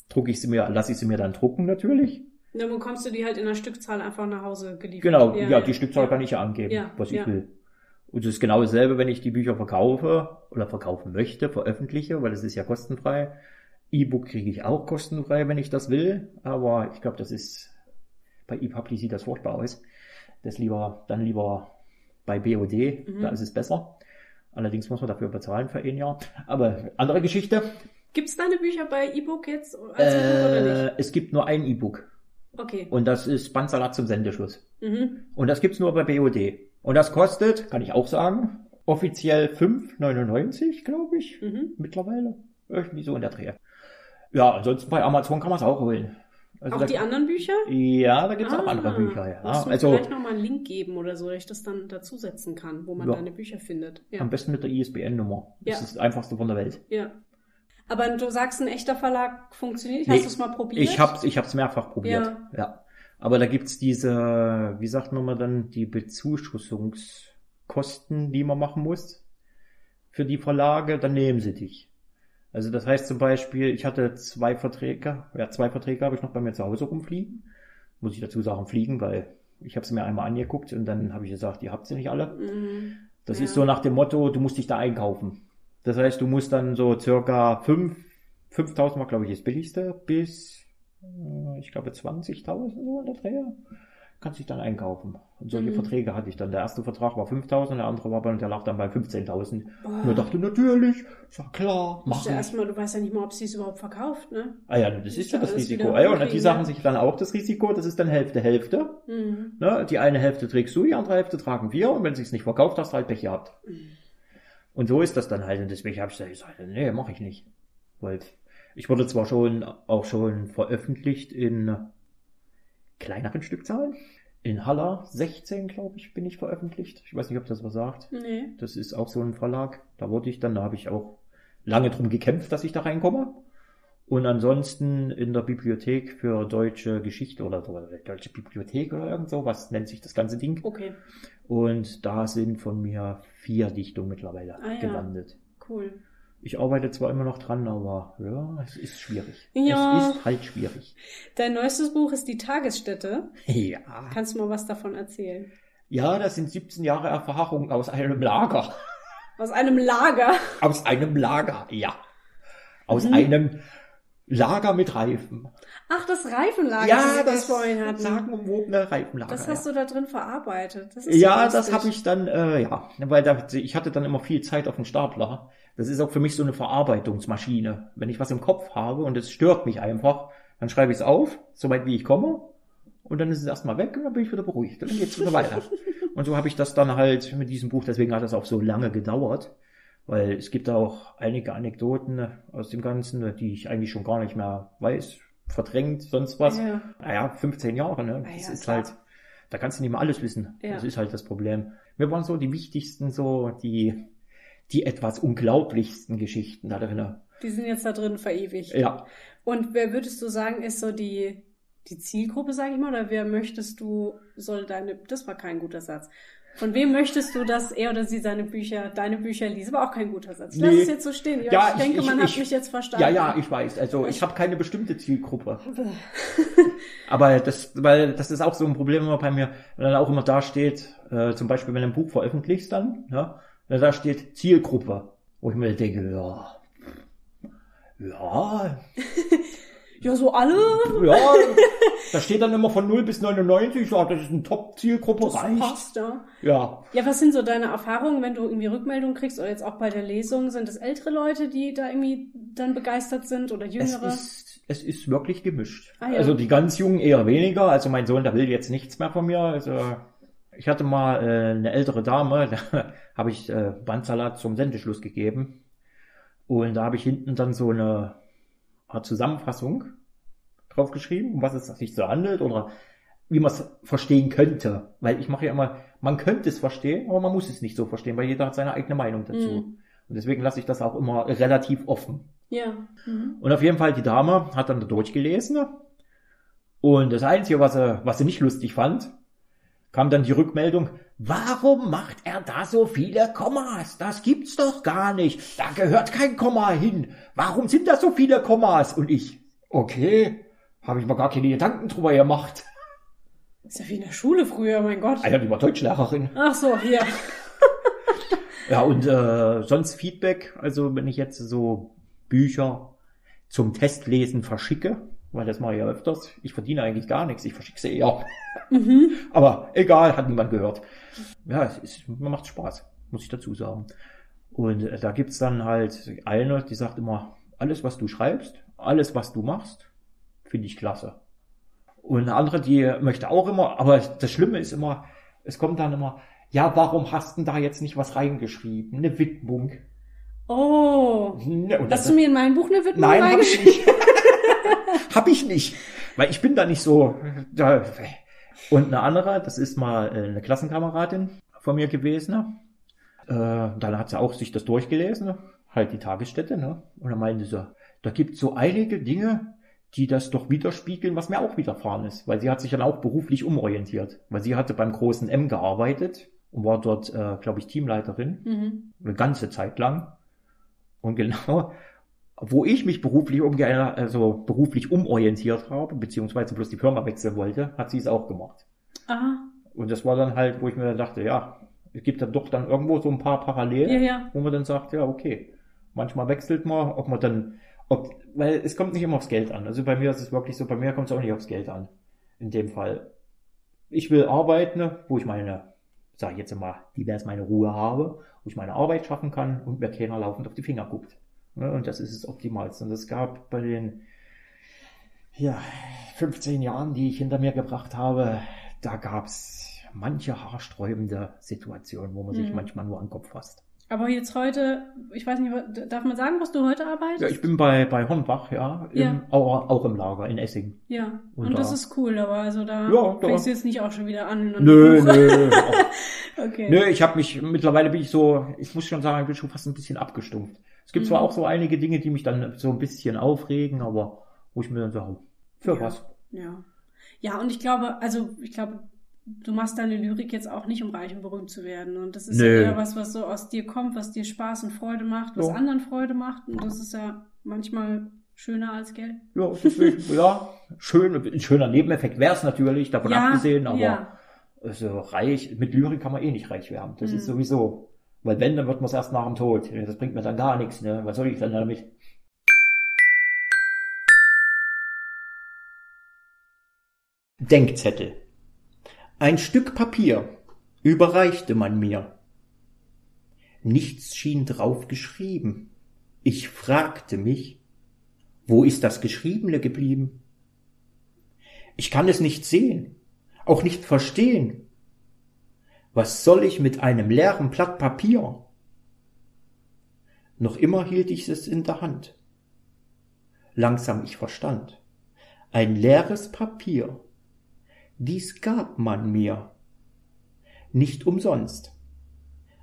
drucke ich sie mir, lasse ich sie mir dann drucken natürlich. Dann bekommst du die halt in der Stückzahl einfach nach Hause geliefert. Genau, ja, die Stückzahl kann ich ja angeben, Ja, was ich ja. will. Und es ist genau dasselbe, wenn ich die Bücher verkaufe oder verkaufen möchte, veröffentliche, weil das ist ja kostenfrei. E-Book kriege ich auch kostenfrei, wenn ich das will, aber ich glaube, das ist bei ePubli sieht das furchtbar aus. Das lieber dann lieber bei BOD, Mhm. da ist es besser. Allerdings muss man dafür bezahlen für ein Jahr. Aber andere Geschichte. Gibt's deine Bücher bei E-Book jetzt als E-Book oder nicht? Äh, es gibt nur ein E-Book Okay. und das ist Bandsalat zum Sendeschluss. Mhm. Und das gibt's nur bei BOD. Und das kostet, kann ich auch sagen, offiziell 5,99, glaube ich, Mhm. mittlerweile. Irgendwie so in der Dreh. Ja, ansonsten bei Amazon kann man es auch holen. Also Auch da, die anderen Bücher? Ja, da gibt's auch Ah, andere Bücher, ja. Musst du Also vielleicht nochmal einen Link geben oder so, dass ich das dann dazusetzen kann, wo man Ja. deine Bücher findet. Ja. am besten mit der ISBN-Nummer. Ja. Das ist das einfachste von der Welt. ja. Aber du sagst, ein echter Verlag funktioniert. Nee, Hast du es mal probiert? Ich hab's, ich hab's mehrfach probiert. Ja. Ja. Aber da gibt's diese, wie sagt man mal dann, die Bezuschussungskosten, die man machen muss für die Verlage, dann nehmen sie dich. Also das heißt zum Beispiel, ich hatte zwei Verträge, ja zwei Verträge habe ich noch bei mir zu Hause rumfliegen. Muss ich dazu sagen, fliegen, weil ich habe sie mir einmal angeguckt und dann habe ich gesagt, ihr habt sie nicht alle. Mhm. Das Ja. ist so nach dem Motto, du musst dich da einkaufen. Das heißt, du musst dann so circa fünf 5000 war, glaube ich, das billigste, bis, äh, ich glaube, 20.000 so in der Drehe. Kannst dich dann einkaufen. Und solche Mhm. Verträge hatte ich dann. Der erste Vertrag war 5000, der andere war bei, der lag dann bei 15.000. Oh. Und ich dachte, natürlich, ist ja klar, du machen. erstmal, du weißt ja nicht mal, ob sie es überhaupt verkauft, ne? Ah ja, das ist ja das Risiko. Ah ja, und die sagen ja. sich dann auch das Risiko, das ist dann Hälfte, Hälfte. Mhm. Ne? Die eine Hälfte trägst du, die andere Hälfte tragen wir. Und wenn sich's nicht verkauft, hast du halt Pech gehabt. Und so ist das dann halt. Und deswegen habe ich gesagt, nee, mache ich nicht. Weil ich wurde zwar schon auch schon veröffentlicht in kleineren Stückzahlen. In Haller 16, glaube ich, bin ich veröffentlicht. Ich weiß nicht, ob das was sagt. Nee. Das ist auch so ein Verlag. Da wurde ich dann, da habe ich auch lange drum gekämpft, dass ich da reinkomme. Und ansonsten in der Bibliothek für deutsche Geschichte oder so, oder deutsche Bibliothek oder irgend so, was nennt sich das ganze Ding. Okay, Und da sind von mir vier Dichtungen mittlerweile Ah, ja. gelandet. cool. Ich arbeite zwar immer noch dran, aber ja, es ist schwierig. Ja. Es ist halt schwierig. Dein neuestes Buch ist Die Tagesstätte. Ja. Kannst du mal was davon erzählen? Ja, das sind 17 Jahre Erfahrung aus einem Lager. Aus einem Lager. Aus einem Lager, ja. Aus Mhm. einem Lager mit Reifen. Ach, das Reifenlager, ja, das wir das vorhin hatten. sagenumwobene Reifenlager. Das hast ja. du da drin verarbeitet. Das Ja, lustig. das habe ich dann, äh, ja, weil da, ich hatte dann immer viel Zeit auf dem Stapler. Das ist auch für mich so eine Verarbeitungsmaschine. Wenn ich was im Kopf habe und es stört mich einfach, dann schreibe ich es auf, soweit wie ich komme, und dann ist es erstmal weg und dann bin ich wieder beruhigt. Und dann geht's wieder weiter. <laughs> und so habe ich das dann halt mit diesem Buch, deswegen hat das auch so lange gedauert, weil es gibt auch einige Anekdoten aus dem Ganzen, die ich eigentlich schon gar nicht mehr weiß, verdrängt, sonst was. Ja. Naja, 15 Jahre, ne? Ah Das ja, ist klar. halt, da kannst du nicht mehr alles wissen. Ja. Das ist halt das Problem. Wir waren so die wichtigsten, so die, die etwas unglaublichsten Geschichten da drin. Die sind jetzt da drin verewigt. Ja. Und wer würdest du sagen, ist so die, die Zielgruppe, sag ich mal, oder wer möchtest du, soll deine, das war kein guter Satz. Von wem möchtest du, dass er oder sie seine Bücher, deine Bücher liest? War auch kein guter Satz. Lass Nee. es jetzt so stehen. Ja, Ja, ich ich- denke, ich- man hat ich- mich jetzt verstanden. Ja, ja, ich weiß. Also ich habe keine bestimmte Zielgruppe. <laughs> Aber das, weil das ist auch so ein Problem immer bei mir, wenn dann auch immer da steht, äh, zum Beispiel, wenn du ein Buch veröffentlichst dann, ja, da steht Zielgruppe, wo ich mir denke, ja, ja, <laughs> Ja, so alle? ja, <laughs> da steht dann immer von 0 bis 99, ja, das ist eine Top-Zielgruppe, Das reicht. passt, ja. Ja, Ja, was sind so deine Erfahrungen, wenn du irgendwie Rückmeldungen kriegst oder jetzt auch bei der Lesung? Sind es ältere Leute, die da irgendwie dann begeistert sind oder es jüngere? ist, es ist wirklich gemischt. Ah, ja. Also die ganz Jungen eher weniger. Also mein Sohn, der will jetzt nichts mehr von mir. Also ich hatte mal äh, eine ältere Dame, <laughs> da habe ich äh, Bandsalat zum Sendeschluss gegeben. Und da habe ich hinten dann so eine Art Zusammenfassung draufgeschrieben, um was es sich so handelt oder wie man es verstehen könnte. Weil ich mache ja immer, man könnte es verstehen, aber man muss es nicht so verstehen, weil jeder hat seine eigene Meinung dazu. Mhm. Und deswegen lasse ich das auch immer relativ offen. Ja. Mhm. Und auf jeden Fall, die Dame hat dann da durchgelesen. Und das Einzige, was sie, was sie nicht lustig fand, kam dann die Rückmeldung, warum macht er da so viele Kommas? Das gibt's doch gar nicht. Da gehört kein Komma hin. Warum sind da so viele Kommas? Und ich, okay, habe ich mir gar keine Gedanken drüber gemacht. Ist ja wie in der Schule früher, mein Gott. Ja, die war Deutschlehrerin. Ach so, hier. <laughs> Ja, und äh, sonst Feedback, also wenn ich jetzt so Bücher zum Testlesen verschicke, weil das mache ich ja öfters, ich verdiene eigentlich gar nichts, ich verschicke sie eher. Mhm. <laughs> Aber egal, hat niemand gehört. Ja, es ist, mir macht Spaß, muss ich dazu sagen. Und äh, da gibt's dann halt eine, die sagt immer, alles was du schreibst, alles was du machst, finde ich klasse. Und eine andere, die möchte auch immer, aber das Schlimme ist immer, es kommt dann immer, ja, warum hast du denn da jetzt nicht was reingeschrieben? Eine Widmung. Oh. Ne, Hast das- du mir in mein Buch eine Widmung Nein, habe ich nicht. <laughs> hab ich nicht. Weil ich bin da nicht so. Da. Und eine andere, das ist mal äh, eine Klassenkameradin von mir gewesen. ne? Äh, dann hat sie auch sich das durchgelesen, ne? halt die Tagesstätte, ne? Und dann meinte sie, da gibt so einige Dinge, die das doch widerspiegeln, was mir auch widerfahren ist. Weil sie hat sich dann auch beruflich umorientiert. Weil sie hatte beim großen M gearbeitet und war dort, äh, glaube ich, Teamleiterin Mhm. eine ganze Zeit lang. Und genau, wo ich mich beruflich umgeändert, also beruflich umorientiert habe, beziehungsweise bloß die Firma wechseln wollte, hat sie es auch gemacht. Aha. Und das war dann halt, wo ich mir dachte, ja, es gibt da doch dann irgendwo so ein paar Parallelen, Ja, ja. wo man dann sagt, ja, okay, manchmal wechselt man, ob man dann, ob, weil es kommt nicht immer aufs Geld an. Also bei mir ist es wirklich so, bei mir kommt es auch nicht aufs Geld an. In dem Fall. Ich will arbeiten, wo ich meine, sag ich jetzt mal, divers meine Ruhe habe, wo ich meine Arbeit schaffen kann und mir keiner laufend auf die Finger guckt. Ne, Und das ist das Optimalste. Und es gab bei den ja, 15 Jahren, die ich hinter mir gebracht habe, da gab's manche haarsträubende Situationen, wo man sich Mhm. manchmal nur an den Kopf fasst. Aber jetzt heute, ich weiß nicht, darf man sagen, was du heute arbeitest? Ja, ich bin bei, bei Hornbach, ja, im, Ja. Auch, auch im Lager in Essing. Ja, und, Und das da- ist cool, aber also da Ja, da- fängst du jetzt nicht auch schon wieder an. Nö, nö. <laughs> Okay. nö, ich habe mich, mittlerweile bin ich so, ich muss schon sagen, ich bin schon fast ein bisschen abgestumpft. Es gibt zwar Mhm. auch so einige Dinge, die mich dann so ein bisschen aufregen, aber wo ich mir dann sage, für Ja. was? Ja. Ja, und ich glaube, also ich glaube, du machst deine Lyrik jetzt auch nicht, um reich und berühmt zu werden. Und das ist Nö. ja eher was, was so aus dir kommt, was dir Spaß und Freude macht, was Ja. anderen Freude macht. Und das ist ja manchmal schöner als Geld. Ja, deswegen, <laughs> ja, schön, ein schöner Nebeneffekt wäre es natürlich, davon Ja, abgesehen, aber ja. also reich, mit Lyrik kann man eh nicht reich werden. Das Mhm. ist sowieso. Weil wenn, dann wird man es erst nach dem Tod. Das bringt mir dann gar nichts, ne? Was soll ich dann damit? Denkzettel. Ein Stück Papier überreichte man mir. Nichts schien drauf geschrieben. Ich fragte mich, wo ist das Geschriebene geblieben? Ich kann es nicht sehen, auch nicht verstehen. Was soll ich mit einem leeren Blatt Papier? Noch immer hielt ich es in der Hand. Langsam ich verstand. Ein leeres Papier. Dies gab man mir. Nicht umsonst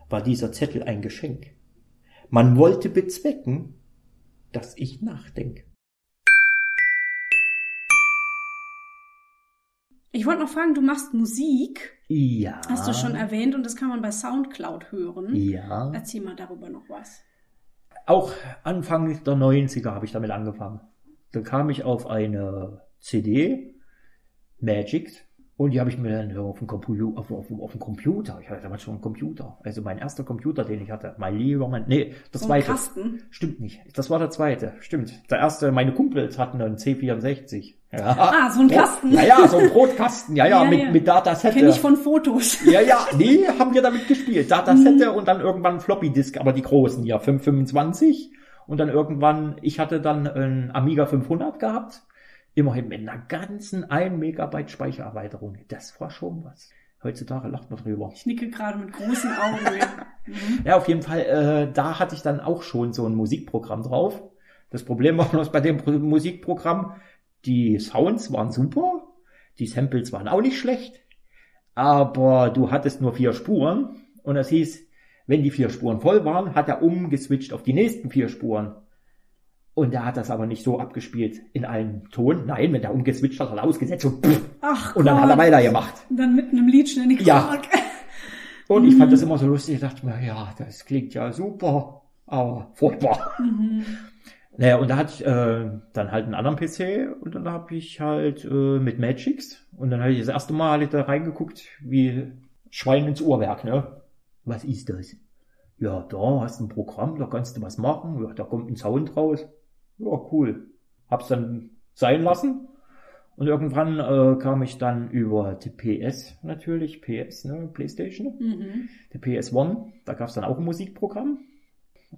war dieser Zettel ein Geschenk. Man wollte bezwecken, dass ich nachdenke. Ich wollte noch fragen, du machst Musik, Ja. hast du schon erwähnt, und das kann man bei Soundcloud hören. Ja. Erzähl mal darüber noch was. Auch Anfang der 90er habe ich damit angefangen. Da kam ich auf eine CD, Magic, und die habe ich mir dann auf dem, Compu auf, auf, auf dem Computer, ich hatte damals schon einen Computer, also mein erster Computer, den ich hatte, mein lieber Mann, nee, das So zweite. Kasten. Stimmt nicht, das war der zweite, stimmt. Der erste, meine Kumpels hatten einen C64. Ja. Ah, so ein Brot- Kasten. Ja, ja, so ein Brotkasten, ja, ja, Ja, mit, ja. mit Datasette. Kenne ich von Fotos. Ja, ja, nee, haben wir damit gespielt. Datasette Mhm. und dann irgendwann Floppy Disk, aber die großen, ja, 525. Und dann irgendwann, ich hatte dann ein Amiga 500 gehabt. Immerhin mit einer ganzen 1 Megabyte Speichererweiterung. Das war schon was. Heutzutage lacht man drüber. Ich nicke gerade mit großen Augen. Ja. <laughs> Mhm. Ja, auf jeden Fall, äh, da hatte ich dann auch schon so ein Musikprogramm drauf. Das Problem war bloß bei dem Pro- Musikprogramm, die Sounds waren super, die Samples waren auch nicht schlecht, aber du hattest nur vier Spuren und das hieß, wenn die vier Spuren voll waren, hat er umgeswitcht auf die nächsten vier Spuren. Und er hat das aber nicht so abgespielt in einem Ton. Nein, wenn er umgeswitcht hat, hat er ausgesetzt und, pff, Ach und dann Gott. hat er weitergemacht. Und dann mitten im Lied schnell die Ja. Quark. <laughs> Und ich fand das immer so lustig. Ich dachte mir, ja, das klingt ja super, aber furchtbar. Mhm. Naja, und da hatte ich äh, dann halt einen anderen PC und dann habe ich halt äh, mit Magix und dann habe ich das erste Mal halt da reingeguckt, wie Schwein ins Uhrwerk, ne? Was ist das? Ja, da hast du ein Programm, da kannst du was machen, ja, da kommt ein Sound raus. Ja, cool. Hab's dann sein lassen. Und irgendwann äh, kam ich dann über die PS natürlich, PS, ne, Playstation Mhm. der PS1, da gab es dann auch ein Musikprogramm.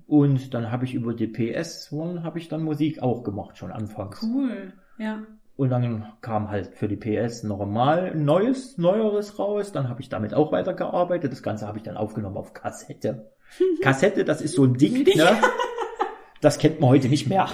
Und dann habe ich über die PS1 habe ich dann Musik auch gemacht, schon anfangs. Cool. Ja. Und dann kam halt für die PS nochmal ein neues, neueres raus. Dann habe ich damit auch weitergearbeitet. Das Ganze habe ich dann aufgenommen auf Kassette. <laughs> Kassette, das ist so ein Ding, ne? <laughs> Das kennt man heute nicht mehr.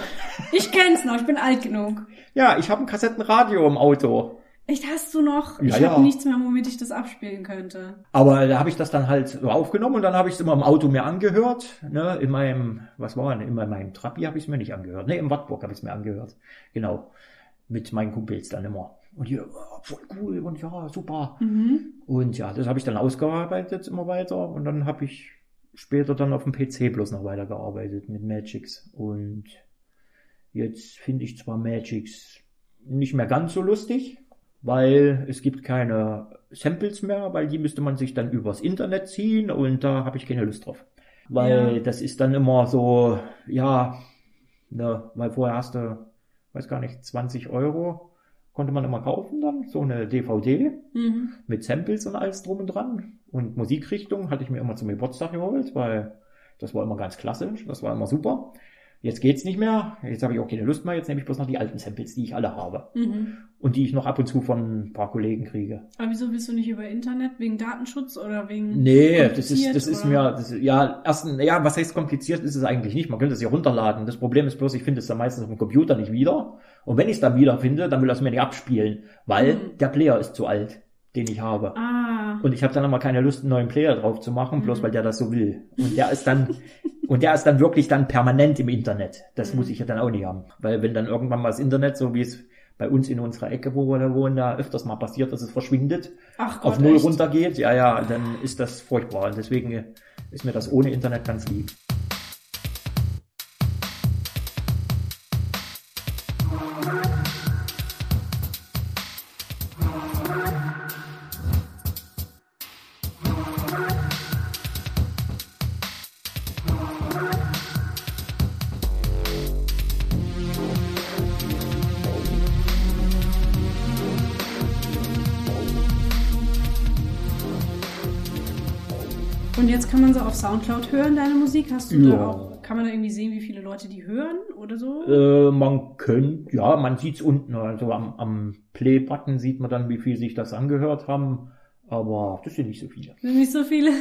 Ich kenn's noch, ich bin alt genug. Ja, ich habe ein Kassettenradio im Auto. Echt, hast du noch? Ja, ich ja. habe nichts mehr, womit ich das abspielen könnte. Aber da habe ich das dann halt so aufgenommen und dann habe ich es immer im Auto mir angehört. Ne, in meinem, was war denn, in meinem Trabi habe ich es mir nicht angehört. Ne, im Wartburg habe ich es mir angehört. Genau. Mit meinen Kumpels dann immer. Und die, oh, voll cool und ja, super. Mhm. Und ja, das habe ich dann ausgearbeitet immer weiter. Und dann habe ich später dann auf dem PC bloß noch weitergearbeitet mit Magix. Und jetzt finde ich zwar Magix nicht mehr ganz so lustig, weil es gibt keine Samples mehr, weil die müsste man sich dann übers Internet ziehen und da habe ich keine Lust drauf. Weil Ja. das ist dann immer so, ja, ne, weil vorher hast du, weiß gar nicht, 20 Euro konnte man immer kaufen dann, so eine DVD Mhm. mit Samples und alles drum und dran. Und Musikrichtung hatte ich mir immer zum Geburtstag geholt, weil das war immer ganz klassisch, das war immer super. Jetzt geht's nicht mehr, jetzt habe ich auch keine Lust mehr, jetzt nehme ich bloß noch die alten Samples, die ich alle habe. Mhm. Und die ich noch ab und zu von ein paar Kollegen kriege. Aber wieso bist du nicht über Internet? Wegen Datenschutz oder wegen. Nee, das ist, das ist mir, das, ja, erstens, ja, was heißt kompliziert ist es eigentlich nicht. Man könnte es ja runterladen. Das Problem ist bloß, ich finde es dann meistens auf dem Computer nicht wieder. Und wenn ich es dann wieder finde, dann will es mir nicht abspielen, weil Mhm. der Player ist zu alt, den ich habe. Ah. Und ich habe dann immer keine Lust, einen neuen Player drauf zu machen, bloß Mhm. weil der das so will. Und der ist dann, <laughs> und der ist dann wirklich dann permanent im Internet. Das Mhm. muss ich ja dann auch nicht haben. Weil wenn dann irgendwann mal das Internet, so wie es bei uns in unserer Ecke, wo wir da wohnen, da öfters mal passiert, dass es verschwindet, Ach Gott, auf Null echt? runtergeht. Ja, ja, dann ist das furchtbar. Und deswegen ist mir das ohne Internet ganz lieb. Soundcloud hören, deine Musik. Hast du Ja. da auch, kann man da irgendwie sehen, wie viele Leute die hören oder so? Äh, man könnte, ja, man sieht's unten, also am, am Play-Button sieht man dann, wie viel sich das angehört haben. Aber das sind nicht so viele. Sind nicht so viele.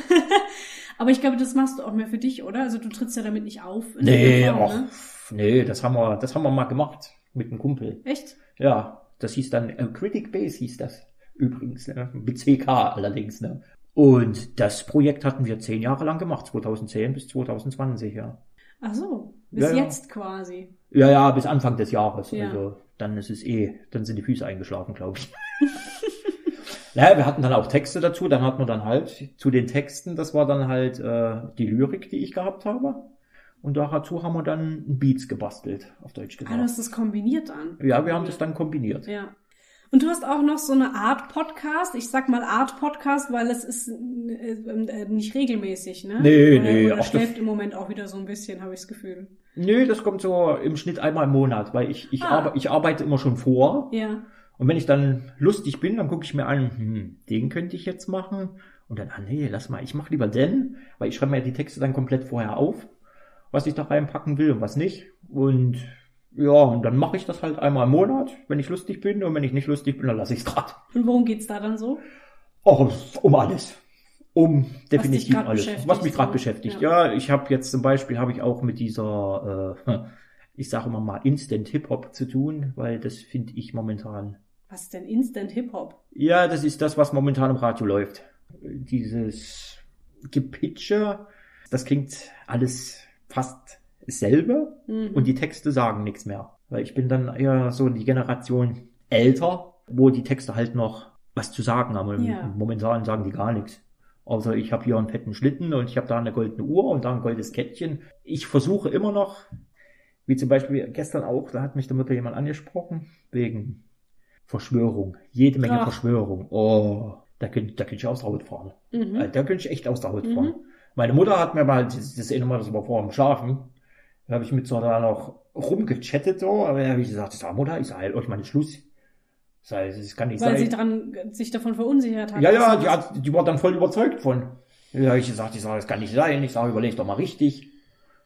<laughs> Aber ich glaube, das machst du auch mehr für dich, oder? Also du trittst ja damit nicht auf. Nee, der Form, och, nee, das haben wir, das haben wir mal gemacht mit einem Kumpel. Echt? Ja, das hieß dann äh, Critic Base hieß das übrigens, ne? mit CK allerdings. Ne? Und das Projekt hatten wir zehn Jahre lang gemacht, 2010 bis 2020, ja. Ach so, bis Ja, ja. jetzt quasi. Ja, ja, bis Anfang des Jahres. Ja. Also dann ist es eh, dann sind die Füße eingeschlafen, glaube ich. <laughs> naja, wir hatten dann auch Texte dazu, dann hat man dann halt zu den Texten, das war dann halt äh, die Lyrik, die ich gehabt habe. Und dazu haben wir dann Beats gebastelt, auf Deutsch Ah, du gesagt. hast das kombiniert an. Ja, wir haben das dann kombiniert. Ja. Und du hast auch noch so eine Art Podcast. Ich sag mal Art Podcast, weil es ist äh, äh, nicht regelmäßig, ne? Nee, oder, nee, Oder schläft im Moment auch wieder so ein bisschen, habe ich das Gefühl. Nö, das kommt so im Schnitt einmal im Monat, weil ich, ich, Ah. arbe ich arbeite immer schon vor. Ja. Und wenn ich dann lustig bin, dann gucke ich mir an, hm, den könnte ich jetzt machen. Und dann, ah nee, lass mal, ich mache lieber den, weil ich schreibe mir die Texte dann komplett vorher auf, was ich da reinpacken will und was nicht. Und ja, und dann mache ich das halt einmal im Monat, wenn ich lustig bin. Und wenn ich nicht lustig bin, dann lasse ich es grad. Und worum geht's da dann so? Auch um alles. Um definitiv alles. Was mich gerade so. beschäftigt. Ja. Ja, ich habe jetzt zum Beispiel habe ich auch mit dieser, äh, <laughs> ich sage immer mal Instant Hip Hop zu tun, weil das finde ich momentan. Was ist denn Instant Hip-Hop? Ja, das ist das, was momentan im Radio läuft. Dieses Gepitche, das klingt alles fast dasselbe Mhm. und die Texte sagen nichts mehr. Weil ich bin dann eher so die Generation älter, wo die Texte halt noch was zu sagen haben. Ja. Momentan sagen die gar nichts. Außer ich habe hier einen fetten Schlitten und ich habe da eine goldene Uhr und da ein goldenes Kettchen. Ich versuche immer noch, wie zum Beispiel gestern auch, da hat mich damit jemand angesprochen, wegen Verschwörung. Jede Menge Ach. Verschwörung. Oh, da könnte da könnte ich aus der Haut fahren. Mhm. Da könnte ich echt aus der Haut Mhm. fahren. Meine Mutter hat mir mal, das, das erinnert mal, das war vor dem Schlafen, da habe ich mit so da noch rumgechattet so, aber da habe ich gesagt, Mutter, ich sag, halt euch mal den Schluss. Das kann nicht Weil sie sein. dran, sich davon verunsichert hat. Ja, ja, die, hat, die war dann voll überzeugt von. Da habe ich gesagt, ich sag, das kann nicht sein. Ich sage, überleg doch mal richtig.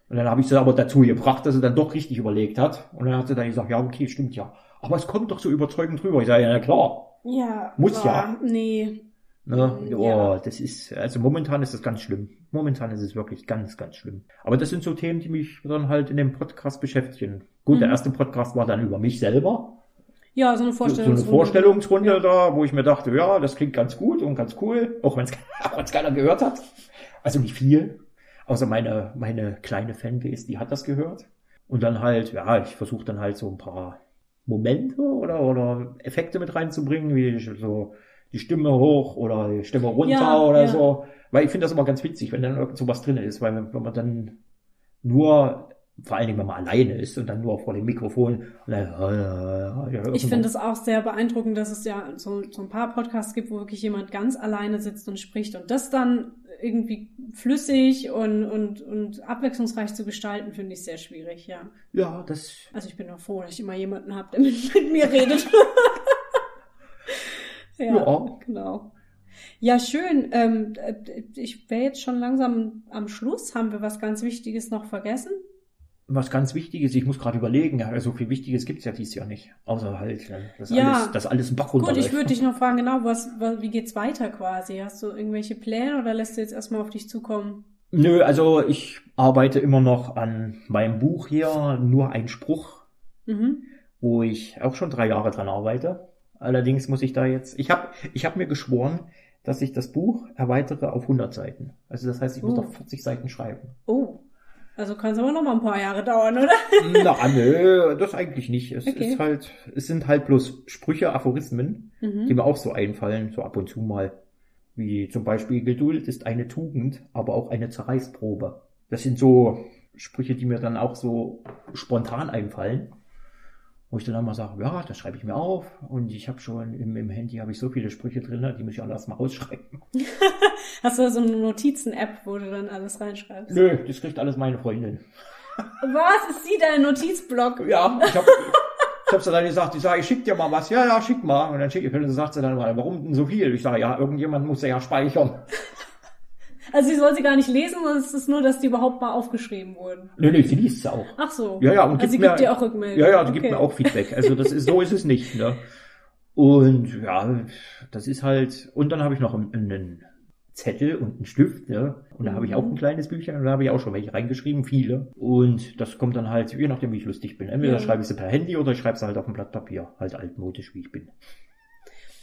Und dann habe ich sie aber dazu gebracht, dass sie dann doch richtig überlegt hat. Und dann hat sie dann gesagt, ja, okay, stimmt ja. Aber es kommt doch so überzeugend drüber. Ich sage, ja, na klar. ja. Muss boah, ja. Nee. Ne? Ja. Oh, das ist, also momentan ist das ganz schlimm. Momentan ist es wirklich ganz, ganz schlimm. Aber das sind so Themen, die mich dann halt in dem Podcast beschäftigen. Gut, der Mhm. erste Podcast war dann über mich selber. Ja, so eine So, so Vorstellungsrunde. eine Vorstellungsrunde Ja. da, wo ich mir dachte, ja, das klingt ganz gut und ganz cool, auch wenn es <laughs> keiner gehört hat. Also nicht viel. Außer meine, meine kleine Fanbase, die hat das gehört. Und dann halt, ja, ich versuche dann halt so ein paar Momente oder, oder Effekte mit reinzubringen, wie so die Stimme hoch oder die Stimme runter Ja, oder ja. so. Weil ich finde das immer ganz witzig, wenn dann irgend sowas drin ist, weil wenn, wenn man dann nur, vor allen Dingen, wenn man alleine ist und dann nur vor dem Mikrofon dann, ja, Ich finde es auch sehr beeindruckend, dass es ja so, so ein paar Podcasts gibt, wo wirklich jemand ganz alleine sitzt und spricht und das dann irgendwie flüssig und, und, und abwechslungsreich zu gestalten, finde ich sehr schwierig, ja. ja, das Also ich bin auch froh, dass ich immer jemanden habe, der mit, mit mir redet. <laughs> ja, Ja. genau. Ja, schön. Ähm, äh, ich wäre jetzt schon langsam am Schluss. Haben wir was ganz Wichtiges noch vergessen? was ganz Wichtiges, ich muss gerade überlegen, ja, so viel Wichtiges gibt's ja dieses Jahr nicht. Außer halt, dass, Ja. alles, dass alles ein Bach Gut, runterläuft. ich würde dich noch fragen, genau, was, was, wie geht's weiter quasi? Hast du irgendwelche Pläne oder lässt du jetzt erstmal auf dich zukommen? Nö, also ich arbeite immer noch an meinem Buch hier, nur ein Spruch, Mhm. wo ich auch schon drei Jahre dran arbeite. Allerdings muss ich da jetzt, ich habe ich hab mir geschworen, dass ich das Buch erweitere auf 100 Seiten. Also das heißt, ich muss Oh. noch 40 Seiten schreiben. Oh, Also kann es aber noch mal ein paar Jahre dauern, oder? Na, nö, das eigentlich nicht. Es Okay. ist halt, es sind halt bloß Sprüche, Aphorismen, Mhm. die mir auch so einfallen, so ab und zu mal. Wie zum Beispiel Geduld ist eine Tugend, aber auch eine Zerreißprobe. Das sind so Sprüche, die mir dann auch so spontan einfallen. Wo ich dann einmal sage, ja, das schreibe ich mir auf. Und ich habe schon im, im Handy habe ich so viele Sprüche drin, die muss ich alle erstmal ausschreiben. <laughs> Hast du so eine Notizen-App, wo du dann alles reinschreibst? Nö, das kriegt alles meine Freundin. <laughs> Was? Ist sie dein Notizblock? Ja, ich habe ich hab's dann gesagt, ich sage, ich schick dir mal was. Ja, ja, schick mal. Und dann schick ich, und dann sagt sie dann mal, warum denn so viel? Ich sage, ja, irgendjemand muss ja speichern. <laughs> Also sie soll sie gar nicht lesen, sondern es ist nur, dass die überhaupt mal aufgeschrieben wurden. Nö, nee, sie liest es auch. Ach so. Ja, ja, und also sie mir, gibt dir auch Rückmeldung. Ja, ja, die okay. gibt mir auch Feedback. Also das ist, so ist es nicht, ne? Und ja, das ist halt, und dann habe ich noch einen, einen Zettel und einen Stift, ne? Und da habe ich auch ein kleines Büchlein und da habe ich auch schon welche reingeschrieben, viele. Und das kommt dann halt, je nachdem, wie ich lustig bin. Entweder Ja. schreibe ich sie per Handy oder ich schreibe sie halt auf ein Blatt Papier, halt altmodisch, wie ich bin.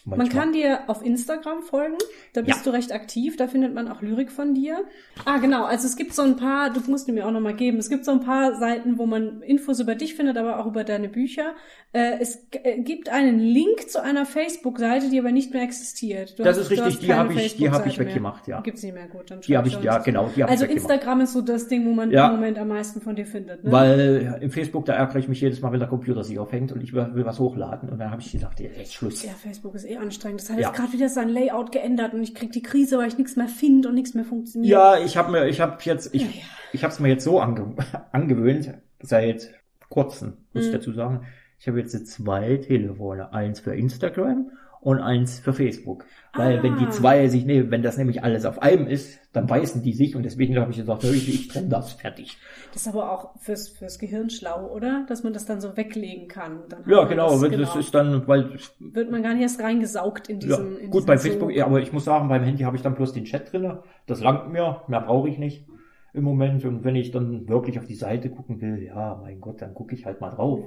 Man Manchmal. kann dir auf Instagram folgen, da bist Ja. du recht aktiv, da findet man auch Lyrik von dir. Ah, genau, also es gibt so ein paar, du musst mir auch nochmal geben, es gibt so ein paar Seiten, wo man Infos über dich findet, aber auch über deine Bücher. Äh, es äh, gibt einen Link zu einer Facebook-Seite, die aber nicht mehr existiert. Du Das hast- ist richtig, die habe ich, die habe ich weggemacht, ja. Gibt's nicht mehr, gut. Dann Die habe ich, ja, genau, die habe Also ich. Instagram ist so das Ding, wo man Ja. im Moment am meisten von dir findet, ne? Weil im Facebook, da ärgere ich mich jedes Mal, wenn der Computer sich aufhängt und ich will, will was hochladen. Und dann habe ich gesagt, jetzt ist Schluss. Ja, Facebook ist eh anstrengend. Das hat Ja. jetzt gerade wieder sein Layout geändert und ich krieg die Krise, weil ich nichts mehr finde und nichts mehr funktioniert. Ja, ich habe mir, ich habe jetzt, ich, Ja, ja. ich habe es mir jetzt so ange, <laughs> angewöhnt seit kurzem, muss ich Mhm. dazu sagen. Ich habe jetzt zwei Telefone, eins für Instagram und eins für Facebook. Weil Ah. wenn die zwei sich nehmen, wenn das nämlich alles auf einem ist, dann beißen die sich und deswegen habe ich gesagt, ich, ich trenne das fertig. Das ist aber auch fürs, fürs Gehirn schlau, oder? Dass man das dann so weglegen kann. Ja, genau, Das, das, das ist dann, weil wird man gar nicht erst reingesaugt in Ja, diesen. in gut, bei. Facebook, ja, aber ich muss sagen, beim Handy habe ich dann bloß den Chat drinne. Das langt mir, mehr brauche ich nicht im Moment. Und wenn ich dann wirklich auf die Seite gucken will, ja, mein Gott, dann gucke ich halt mal drauf.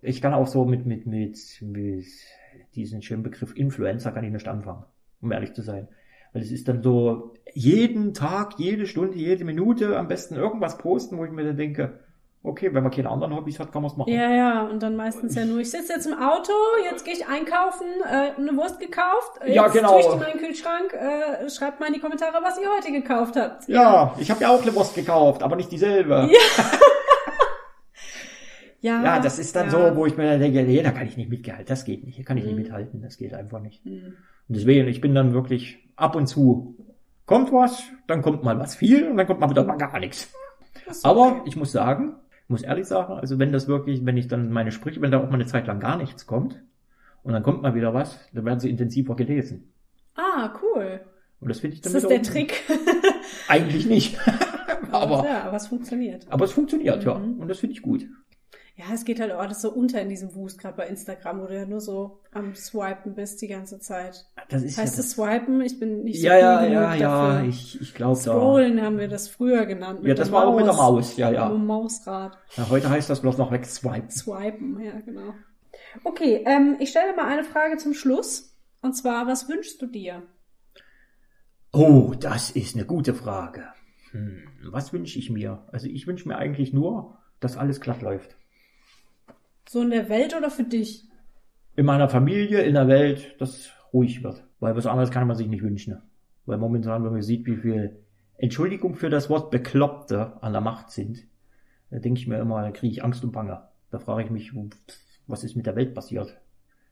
Ich kann auch so mit, mit, mit, mit diesen schönen Begriff Influencer kann ich nicht anfangen, um ehrlich zu sein. Weil es ist dann so, jeden Tag, jede Stunde, jede Minute am besten irgendwas posten, wo ich mir dann denke, okay, wenn man keine anderen Hobbys hat, kann man es machen. Ja, ja, und dann meistens ja nur, ich sitze jetzt im Auto, jetzt gehe ich einkaufen, äh, eine Wurst gekauft, äh, Ja, jetzt genau. tue ich die in den Kühlschrank, äh, schreibt mal in die Kommentare, was ihr heute gekauft habt. Ja, ich habe ja auch eine Wurst gekauft, aber nicht dieselbe. Ja, <laughs> Ja, das ist dann ja. so, wo ich mir dann denke, nee, da kann ich nicht mitgehalten. Das geht nicht. Hier kann ich nicht Mhm. mithalten. Das geht einfach nicht. Hm. Und deswegen, ich bin dann wirklich ab und zu kommt was, dann kommt mal was viel und dann kommt mal wieder mal gar nichts. Aber okay. ich muss sagen, ich muss ehrlich sagen, also wenn das wirklich, wenn ich dann meine Sprüche, wenn da auch mal eine Zeit lang gar nichts kommt und dann kommt mal wieder was, dann werden sie intensiver gelesen. Ah, cool. Und das finde ich dann Das ist der Trick. Eigentlich nicht. <laughs> aber, ja, aber es funktioniert. aber es funktioniert, ja. Mhm. Und das finde ich gut. Ja, es geht halt auch alles so unter in diesem Wust, gerade bei Instagram, wo du ja nur so am Swipen bist die ganze Zeit. Das ist Heißt ja es Swipen? Ich bin nicht so Ja, ja, ja, ja, ich, ich glaube da. Scrollen haben wir das früher genannt. Ja, das war auch mit der Maus, ja, ja. Mit dem Mausrad. Ja, heute heißt das bloß noch wegswipen. Swipen, ja, genau. Okay, ähm, ich stelle mal eine Frage zum Schluss. Und zwar, was wünschst du dir? Oh, das ist eine gute Frage. Hm, was wünsche ich mir? Also ich wünsche mir eigentlich nur, dass alles glatt läuft. So in der Welt oder für dich? In meiner Familie, in der Welt, dass ruhig wird. Weil was anderes kann man sich nicht wünschen. Weil momentan, wenn man sieht, wie viel Entschuldigung für das Wort Bekloppte an der Macht sind, da denke ich mir immer, da kriege ich Angst und Bange. Da frage ich mich, was ist mit der Welt passiert?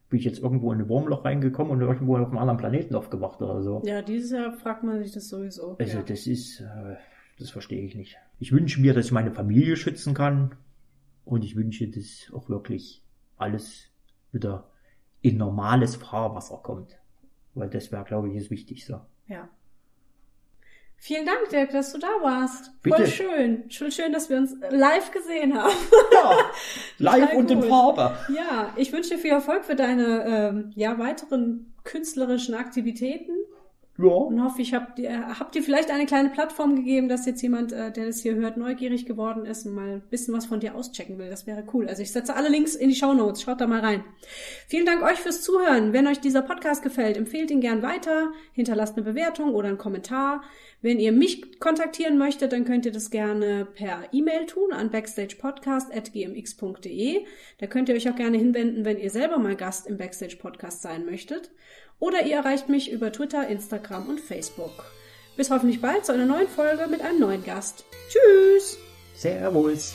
Bin ich jetzt irgendwo in ein Wurmloch reingekommen und irgendwo auf einem anderen Planeten aufgewacht oder so? Ja, dieses Jahr fragt man sich das sowieso. Also ja. das ist, äh, das verstehe ich nicht. Ich wünsche mir, dass ich meine Familie schützen kann und ich wünsche, dass auch wirklich alles wieder in normales Fahrwasser kommt. Weil das wäre, glaube ich, das Wichtigste. ja. Vielen Dank, Dirk, dass du da warst. Bitte. Voll schön. Schon schön, dass wir uns live gesehen haben. Ja, <laughs> live und in. Farbe. Ja, ich wünsche dir viel Erfolg für deine ähm, ja, weiteren künstlerischen Aktivitäten. Ja. Und hoffe, ich habt ihr, habt ihr vielleicht eine kleine Plattform gegeben, dass jetzt jemand, äh, der das hier hört, neugierig geworden ist und mal ein bisschen was von dir auschecken will. Das wäre cool. Also ich setze alle Links in die Show Notes. Schaut da mal rein. Vielen Dank euch fürs Zuhören. Wenn euch dieser Podcast gefällt, empfehlt ihn gern weiter, hinterlasst eine Bewertung oder einen Kommentar. Wenn ihr mich kontaktieren möchtet, dann könnt ihr das gerne per E-Mail tun an backstagepodcast.gmx.de. Da könnt ihr euch auch gerne hinwenden, wenn ihr selber mal Gast im Backstage Podcast sein möchtet. Oder ihr erreicht mich über Twitter, Instagram und Facebook. Bis hoffentlich bald zu einer neuen Folge mit einem neuen Gast. Tschüss! Servus!